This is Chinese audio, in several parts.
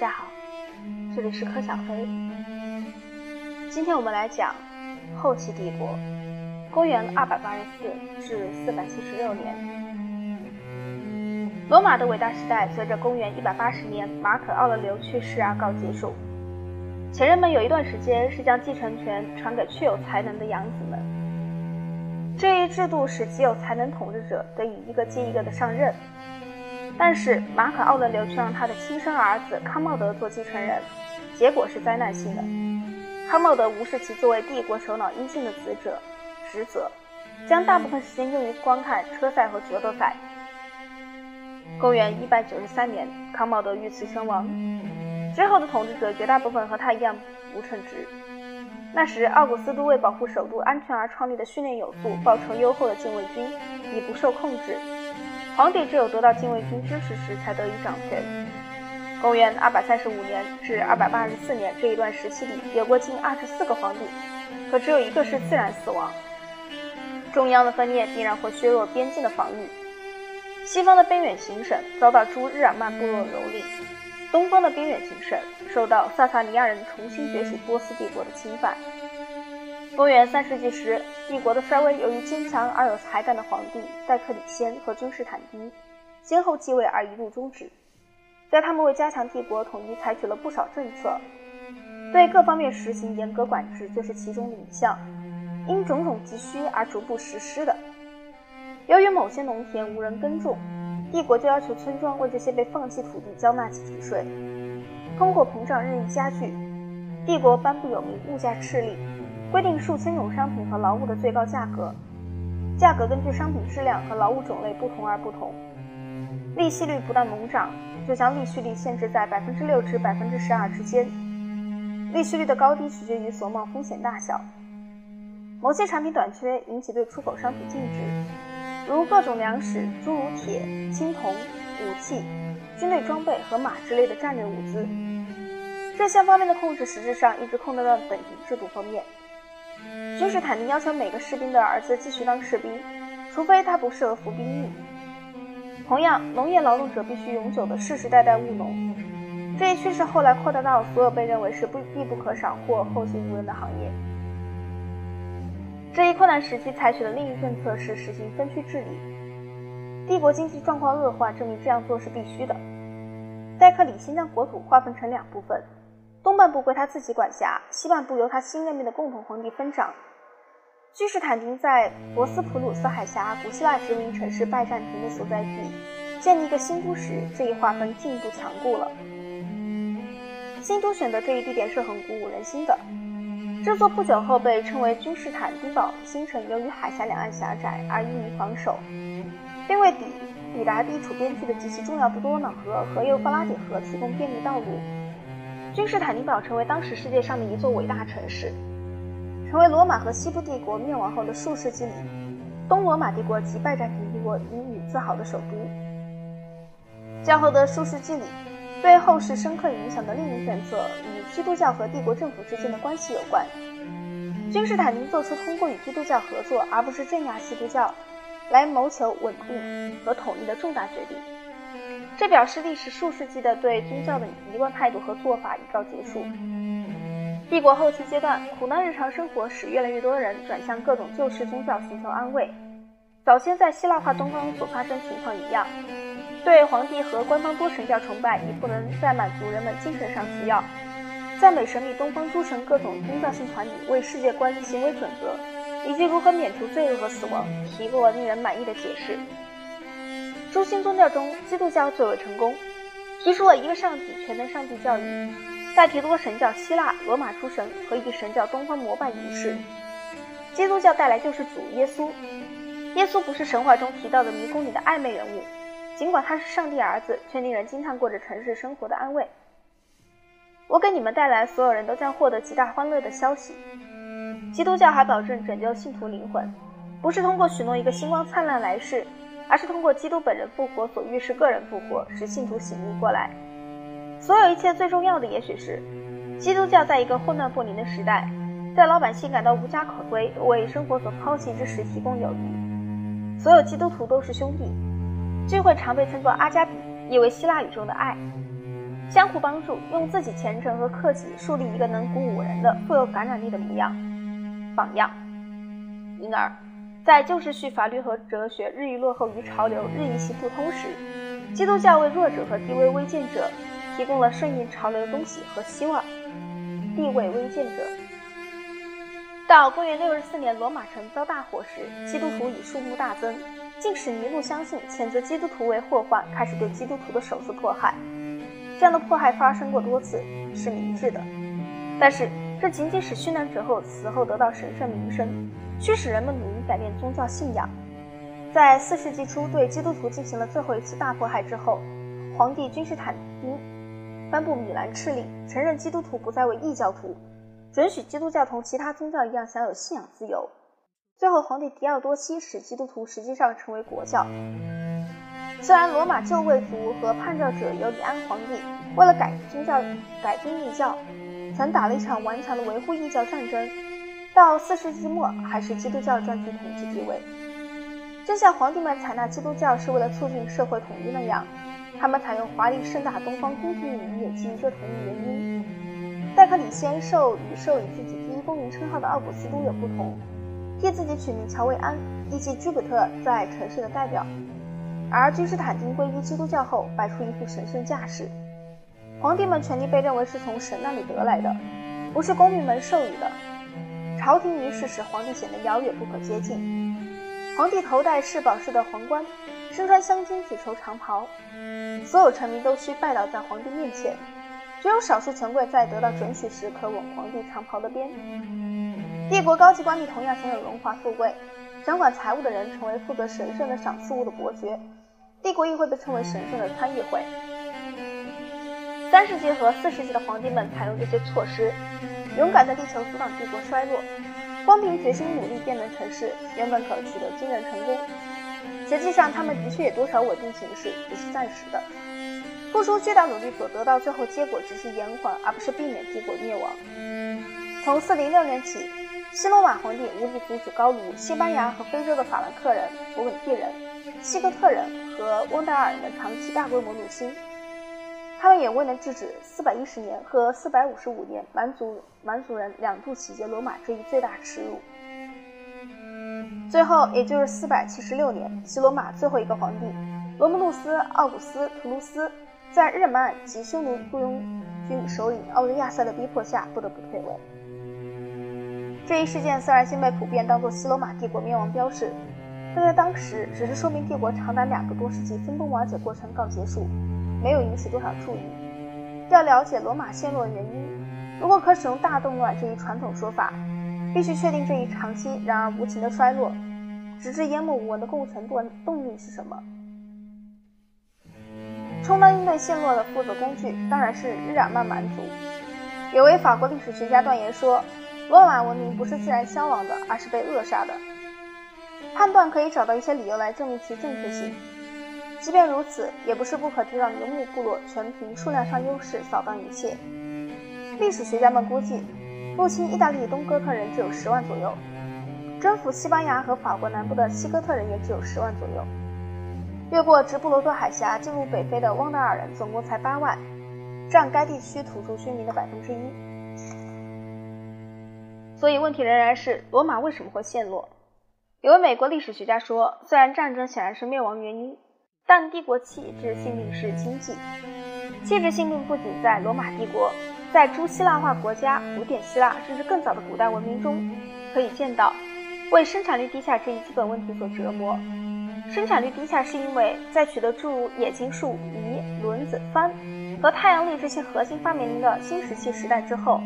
大家好，这里是柯小飞。今天我们来讲后期帝国，公元二百八十四至四百七十六年。罗马的伟大时代随着公元一百八十年马可·奥勒留去世而告结束。前人们有一段时间是将继承权传给确有才能的养子们，这一制度使极有才能统治者得以一个接一个的上任。但是马可·奥勒留却让他的亲生儿子康茂德做继承人，结果是灾难性的。康茂德无视其作为帝国首脑应尽的职责，职责，将大部分时间用于观看车赛和角斗赛。公元193年，康茂德遇刺身亡。之后的统治者绝大部分和他一样不称职。那时，奥古斯都为保护首都安全而创立的训练有素、报酬优厚的禁卫军已不受控制。皇帝只有得到禁卫军支持时，才得以掌权。公元二百三十五年至二百八十四年这一段时期里，有过近二十四个皇帝，可只有一个是自然死亡。中央的分裂必然会削弱边境的防御。西方的边远行省遭到诸日耳曼部落蹂躏，东方的边远行省受到萨萨尼亚人重新崛起波斯帝国的侵犯。公元三世纪时，帝国的衰微由于坚强而有才干的皇帝戴克里先和君士坦丁先后继位而一度终止。在他们为加强帝国统一，采取了不少政策，对各方面实行严格管制，就是其中的一项。因种种急需而逐步实施的。由于某些农田无人耕种，帝国就要求村庄为这些被放弃土地交纳集体税。通货膨胀日益加剧，帝国颁布有名物价敕令。规定数千种商品和劳务的最高价格，价格根据商品质量和劳务种类不同而不同。利息率不断猛涨，就将利息率限制在百分之六至百分之十二之间。利息率的高低取决于所冒风险大小。某些产品短缺引起对出口商品禁止，如各种粮食，诸如铁、青铜、武器、军队装备和马之类的战略物资。这项方面的控制实质上一直控制在本级制度方面。君士坦丁要求每个士兵的儿子继续当士兵，除非他不适合服兵役。同样，农业劳动者必须永久的世世代代务农。这一趋势后来扩大到所有被认为是不必不可少或后继无人的行业。这一困难时期采取的另一政策是实行分区治理。帝国经济状况恶化，证明这样做是必须的。戴克里先将国土划分成两部分。东半部归他自己管辖，西半部由他新任命的共同皇帝分掌。君士坦丁在博斯普鲁斯海峡古希腊殖民城市拜占庭的所在地建立一个新都时，这一划分进一步强固了。新都选择这一地点是很鼓舞人心的。这座不久后被称为君士坦丁堡新城，由于海峡两岸狭窄而易于防守，并为抵抵达地处边区的极其重要的多瑙河和幼发拉底河提供便利道路。君士坦丁堡成为当时世界上的一座伟大城市，成为罗马和西部帝国灭亡后的数世纪里，东罗马帝国及拜占庭帝国引以自豪的首都。较后的数世纪里，对后世深刻影响的另一选择与基督教和帝国政府之间的关系有关。君士坦丁做出通过与基督教合作，而不是镇压基督教，来谋求稳定和统一的重大决定。这表示历史数世纪的对宗教的一贯态度和做法已告结束。帝国后期阶段，苦难日常生活使越来越多的人转向各种旧式宗教寻求安慰。早先在希腊化东方所发生情况一样，对皇帝和官方多神教崇拜已不能再满足人们精神上需要。赞美神秘东方诸神各种宗教性团体为世界观行为准则，以及如何免除罪恶和死亡，提供了令人满意的解释。诸星宗教中，基督教最为成功，提出了一个上帝、全能上帝教义，代替多神教希腊、罗马诸神和一神教东方膜拜仪式。基督教带来救世主耶稣。耶稣不是神话中提到的迷宫里的暧昧人物，尽管他是上帝儿子，却令人惊叹过着城市生活的安慰。我给你们带来所有人都将获得极大欢乐的消息。基督教还保证拯救信徒灵魂，不是通过许诺一个星光灿烂来世。而是通过基督本人复活所预示个人复活，使信徒醒悟过来。所有一切最重要的，也许是基督教在一个混乱不宁的时代，在老百姓感到无家可归、为生活所抛弃之时提供友谊。所有基督徒都是兄弟。聚会常被称作阿加比，意为希腊语中的爱。相互帮助，用自己虔诚和克己树立一个能鼓舞人的、富有感染力的模样榜样。因而，在旧秩序法律和哲学日益落后于潮流、日益行不通时，基督教为弱者和低微微贱者提供了顺应潮流的东西和希望。地位微贱者。到公元六十四年，罗马城遭大火时，基督徒以数目大增，竟使尼禄相信，谴责基督徒为祸患，开始对基督徒的首次迫害。这样的迫害发生过多次，是明智的，但是这仅仅使殉难者后死后得到神圣名声，驱使人们努力改变宗教信仰。在四世纪初对基督徒进行了最后一次大迫害之后，皇帝君士坦丁。颁布米兰敕令，承认基督徒不再为异教徒，准许基督教同其他宗教一样享有信仰自由。最后，皇帝狄奥多西使基督徒实际上成为国教。虽然罗马旧贵族和叛教者尤里安皇帝为了改宗教、改宗异教，曾打了一场顽强的维护异教战争，到四世纪末还是基督教占据统治地位。正像皇帝们采纳基督教是为了促进社会统一那样。他们采用华丽盛大东方宫廷礼仪，也基于这同一原因。戴克里先授予授予自己第一公民称号的奥古斯都有不同，替自己取名乔维安，以及居比特在城市的代表。而君士坦丁皈依基督教后，摆出一副神圣架势。皇帝们权力被认为是从神那里得来的，不是公民们授予的。朝廷仪式使皇帝显得遥远不可接近。皇帝头戴饰宝式的皇冠。身穿镶金紫绸长袍，所有臣民都需拜倒在皇帝面前，只有少数权贵在得到准许时可吻皇帝长袍的边。帝国高级官吏同样享有荣华富贵，掌管财务的人成为负责神圣的赏赐物的伯爵。帝国议会被称为神圣的参议会。三世纪和四世纪的皇帝们采用这些措施，勇敢地力求阻挡帝国衰落。光凭决心努力变能成事，原本可取得惊人成功。实际上，他们的确也多少稳定形势，只是暂时的。付出巨大努力所得到最后结果，只是延缓而不是避免帝国灭亡。从406年起，西罗马皇帝无力阻止高卢、西班牙和非洲的法兰克人、勃艮第人、西哥特人和翁达尔人的长期大规模入侵。他们也未能制止410年和455年蛮族蛮族人两度洗劫罗马这一最大耻辱。最后，也就是四百七十六年，西罗马最后一个皇帝罗姆路斯·奥古斯·图卢斯，在日耳曼及匈奴雇佣军首领奥利亚塞的逼迫下，不得不退位。这一事件虽然先被普遍当作西罗马帝国灭亡标志，但在当时只是说明帝国长达两个多世纪分崩瓦解过程告结束，没有引起多少注意。要了解罗马陷落的原因，如果可使用大动乱这一传统说法。必须确定这一长期然而无情的衰落，直至淹没无闻的构成动动力是什么？充当应对陷落的负责工具当然是日耳曼蛮族。有位法国历史学家断言说，罗马文明不是自然消亡的，而是被扼杀的。判断可以找到一些理由来证明其正确性。即便如此，也不是不可知让游牧部落全凭数量上优势扫荡一切。历史学家们估计。入侵意大利东哥特人只有十万左右，征服西班牙和法国南部的西哥特人也只有十万左右，越过直布罗陀海峡进入北非的汪达尔人总共才八万，占该地区土著居民的百分之一。所以问题仍然是罗马为什么会陷落？有位美国历史学家说，虽然战争显然是灭亡原因，但帝国气质性命是经济。气质性命不仅在罗马帝国。在诸希腊化国家、古典希腊甚至更早的古代文明中，可以见到为生产率低下这一基本问题所折磨。生产率低下是因为在取得诸如冶金术、仪、轮子、帆和太阳力这些核心发明的新石器时代之后，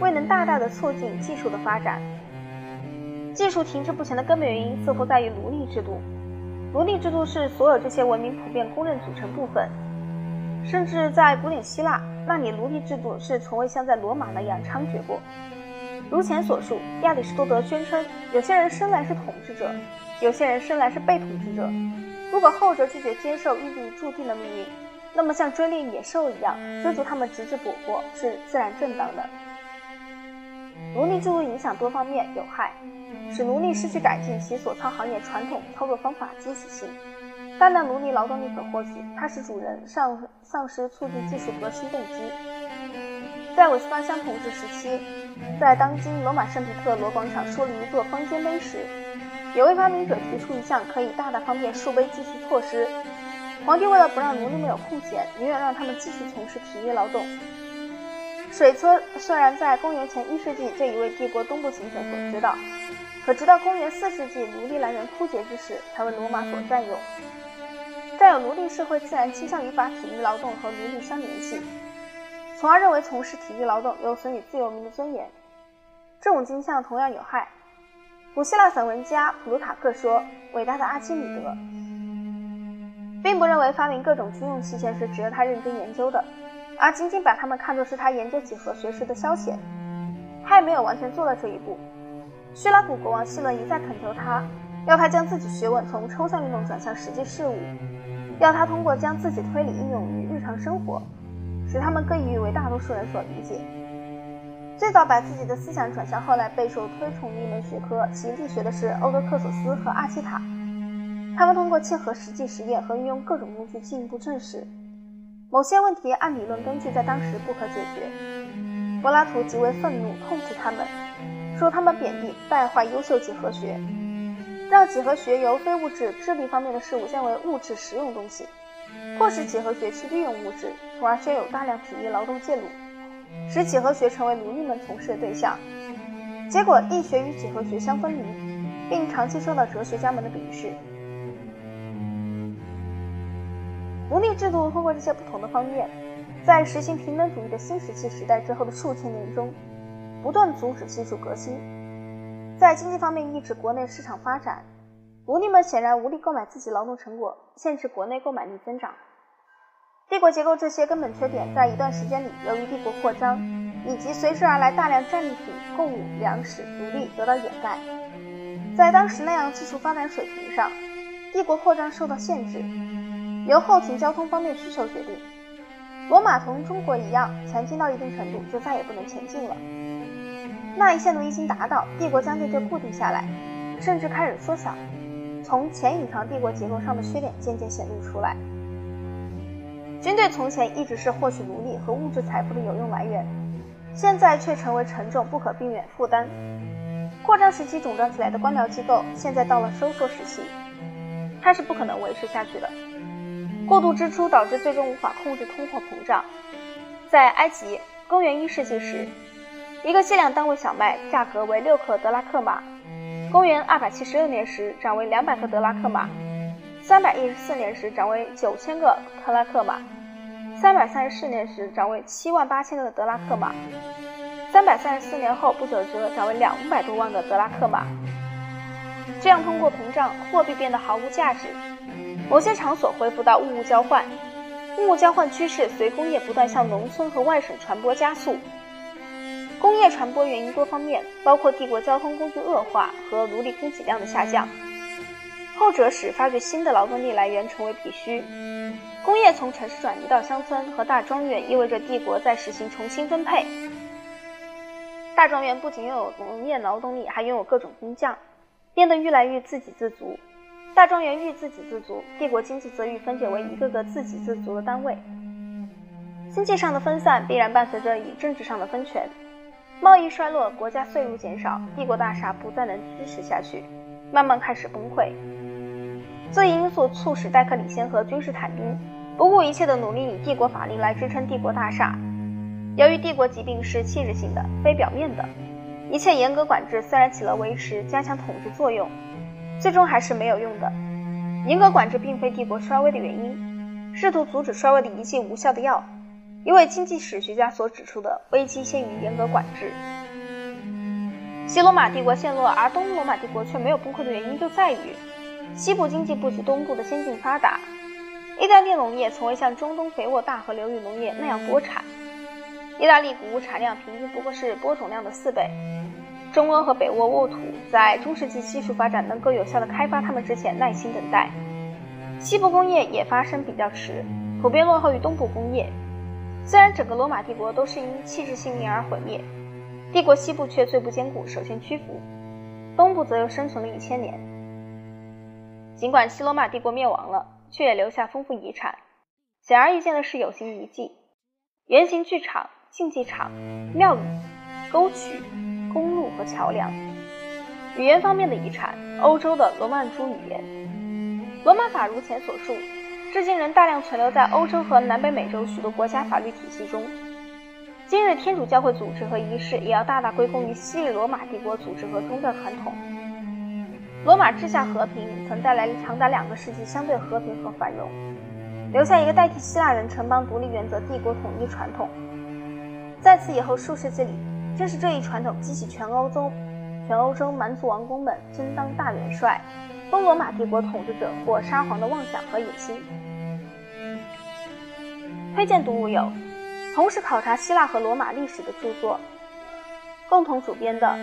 未能大大的促进技术的发展。技术停滞不前的根本原因似乎在于奴隶制度。奴隶制度是所有这些文明普遍公认组成部分。甚至在古典希腊，那里奴隶制度是从未像在罗马那样猖獗过。如前所述，亚里士多德宣称，有些人生来是统治者，有些人生来是被统治者。如果后者拒绝接受预定注定的命运，那么像追猎野兽一样追逐他们直至捕获是自然正当的。奴隶制度影响多方面有害，使奴隶失去改进其所操行业传统操作方法积极性。大量奴隶劳动力可获取，它使主人丧丧失促进技术革新动机。在韦斯巴乡统治时期，在当今罗马圣彼特罗广场树立一座方尖碑时，有位发明者提出一项可以大大方便树碑技术措施：皇帝为了不让奴隶们有空闲，宁愿让他们继续从事体力劳动。水车虽然在公元前一世纪就已为帝国东部行省所知道，可直到公元四世纪奴隶来源枯竭之时，才为罗马所占有。占有奴隶社会自然倾向于把体力劳动和奴隶相联系，从而认为从事体力劳动有损于自由民的尊严。这种倾向同样有害。古希腊散文家普鲁塔克说：“伟大的阿基米德，并不认为发明各种军用器械是值得他认真研究的，而仅仅把它们看作是他研究几何学时的消遣。他也没有完全做到这一步。叙拉古国王希伦一再恳求他，要他将自己学问从抽象运动转向实际事物。”要他通过将自己推理应用于日常生活，使他们更易于为大多数人所理解。最早把自己的思想转向后来备受推崇的一门学科——奇迹学的是欧德克索斯和阿奇塔。他们通过切合实际实验和运用各种工具进一步证实某些问题按理论根据在当时不可解决。柏拉图极为愤怒，痛斥他们，说他们贬低败坏优秀几何学。让几何学由非物质智力方面的事物降为物质实用东西，迫使几何学去利用物质，从而宣有大量体力劳动介入，使几何学成为奴隶们从事的对象。结果，力学与几何学相分离，并长期受到哲学家们的鄙视。奴隶制度通过这些不同的方面，在实行平等主义的新石器时代之后的数千年中，不断阻止技术革新。在经济方面抑制国内市场发展，奴隶们显然无力购买自己劳动成果，限制国内购买力增长。帝国结构这些根本缺点，在一段时间里，由于帝国扩张以及随之而来大量战利品、贡物、粮食、奴隶得到掩盖。在当时那样技术发展水平上，帝国扩张受到限制，由后勤交通方面需求决定。罗马同中国一样，前进到一定程度就再也不能前进了。那一线路一经达到，帝国将就就固定下来，甚至开始缩小。从前隐藏帝国结构上的缺点渐渐显露出来。军队从前一直是获取奴隶和物质财富的有用来源，现在却成为沉重不可避免负担。扩张时期肿胀起来的官僚机构，现在到了收缩时期，它是不可能维持下去的。过度支出导致最终无法控制通货膨胀。在埃及，公元一世纪时。一个计量单位小麦价格为六克德拉克马，公元二百七十六年时涨为两百克德拉克马，三百一十四年时涨为九千个克拉克马，三百三十四年时涨为七万八千个德拉克马，三百三十四年后不久之后涨为两百多万个德拉克马。这样通过膨胀，货币变得毫无价值，某些场所恢复到物物交换，物物交换趋势随工业不断向农村和外省传播加速。工业传播原因多方面，包括帝国交通工具恶化和奴隶供给量的下降，后者使发掘新的劳动力来源成为必须。工业从城市转移到乡村和大庄园，意味着帝国在实行重新分配。大庄园不仅拥有农业劳动力，还拥有各种工匠，变得愈来愈自给自足。大庄园愈自给自足，帝国经济则愈分解为一个个自给自足的单位。经济上的分散必然伴随着以政治上的分权。贸易衰落，国家税入减少，帝国大厦不再能支持下去，慢慢开始崩溃。这一因素促使戴克里先和君士坦丁不顾一切的努力以帝国法令来支撑帝国大厦。由于帝国疾病是器质性的，非表面的，一切严格管制虽然起了维持、加强统治作用，最终还是没有用的。严格管制并非帝国衰微的原因，试图阻止衰微的一剂无效的药。一位经济史学家所指出的危机先于严格管制。西罗马帝国陷落，而东罗马帝国却没有崩溃的原因就在于西部经济不及东部的先进发达。意大利农业从未像中东肥沃大河流域农业那样多产。意大利谷物产量平均不过是播种量的四倍。中欧和北欧沃土在中世纪技术发展能够有效地开发它们之前耐心等待。西部工业也发生比较迟，普遍落后于东部工业。虽然整个罗马帝国都是因气质性命而毁灭，帝国西部却最不坚固，首先屈服，东部则又生存了一千年。尽管西罗马帝国灭亡了，却也留下丰富遗产。显而易见的是，有形遗迹、圆形剧场、竞技场、庙宇、沟渠、公路和桥梁。语言方面的遗产，欧洲的罗曼珠语言。罗马法如前所述，至今仍大量存留在欧洲和南北美洲许多国家法律体系中。今日天主教会组织和仪式，也要大大归功于昔日罗马帝国组织和宗教传统。罗马治下和平，曾带来长达两个世纪相对和平和繁荣，留下一个代替希腊人城邦独立原则帝国统一传统。在此以后数世纪里，正是这一传统激起全欧洲、全欧洲蛮族王公们争当大元帅、封罗马帝国统治者或沙皇的妄想和野心。推荐读物有。同时考察希腊和罗马历史的著作，共同主编的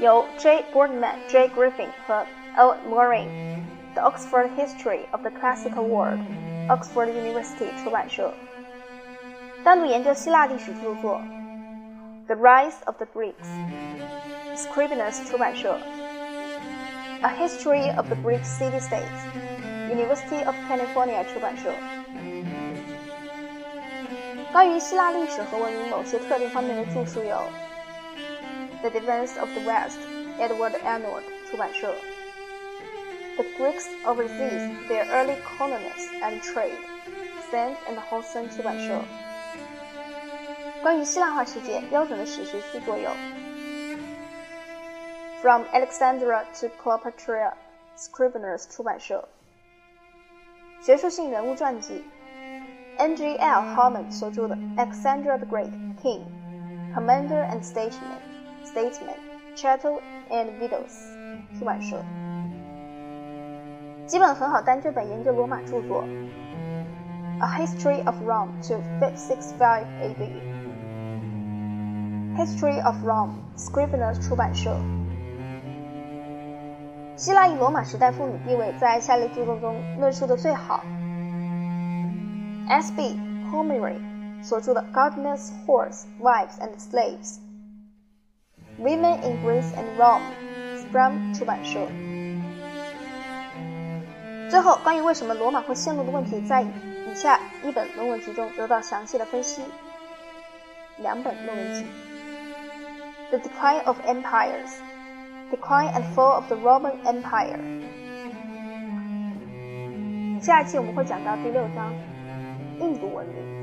由 J. Boardman、J. Griffin 和 L. Morin，《The Oxford History of the Classical World》，Oxford University 出版社。单独研究希腊历史著作，《The Rise of the Greeks》，Scribner's 出版社。《A History of the Greek City-States》，University of California 出版社。关于希腊历史和文明某些特定方面的着述有《The Defense of the West》，Edward Arnold 出版社；《The Greeks Overseas: Their Early Colonies and Trade》，Sand and Hudson 出版社。关于希腊化世界标准的史学着作有《 From Alexandria to Cleopatra》，Scribner's 出版社。学术性人物传记。N.G.L. Harmon 所着的《Alexander the Great King, Commander and Statesman, Statesman, Chattel and Widows》出版社。几本很好单这本研究罗马着作，《A History of Rome to 565 A.D.》，《History of Rome》，Scribner's 出版社。 希腊与罗马时代妇女地位在下列著作中论述的最好。S.B. Pomeroy 所著的《Gardeners, Horse, Wives and Slaves》，Women in Greece and Rome, Sprung 出版社。最后，关于为什么罗马会陷落的问题，在以下一本论文集中得到详细的分析。两本论文集，《The Decline of Empires》，《Decline and Fall of the Roman Empire》。下一期我们会讲到第六章。印度文明。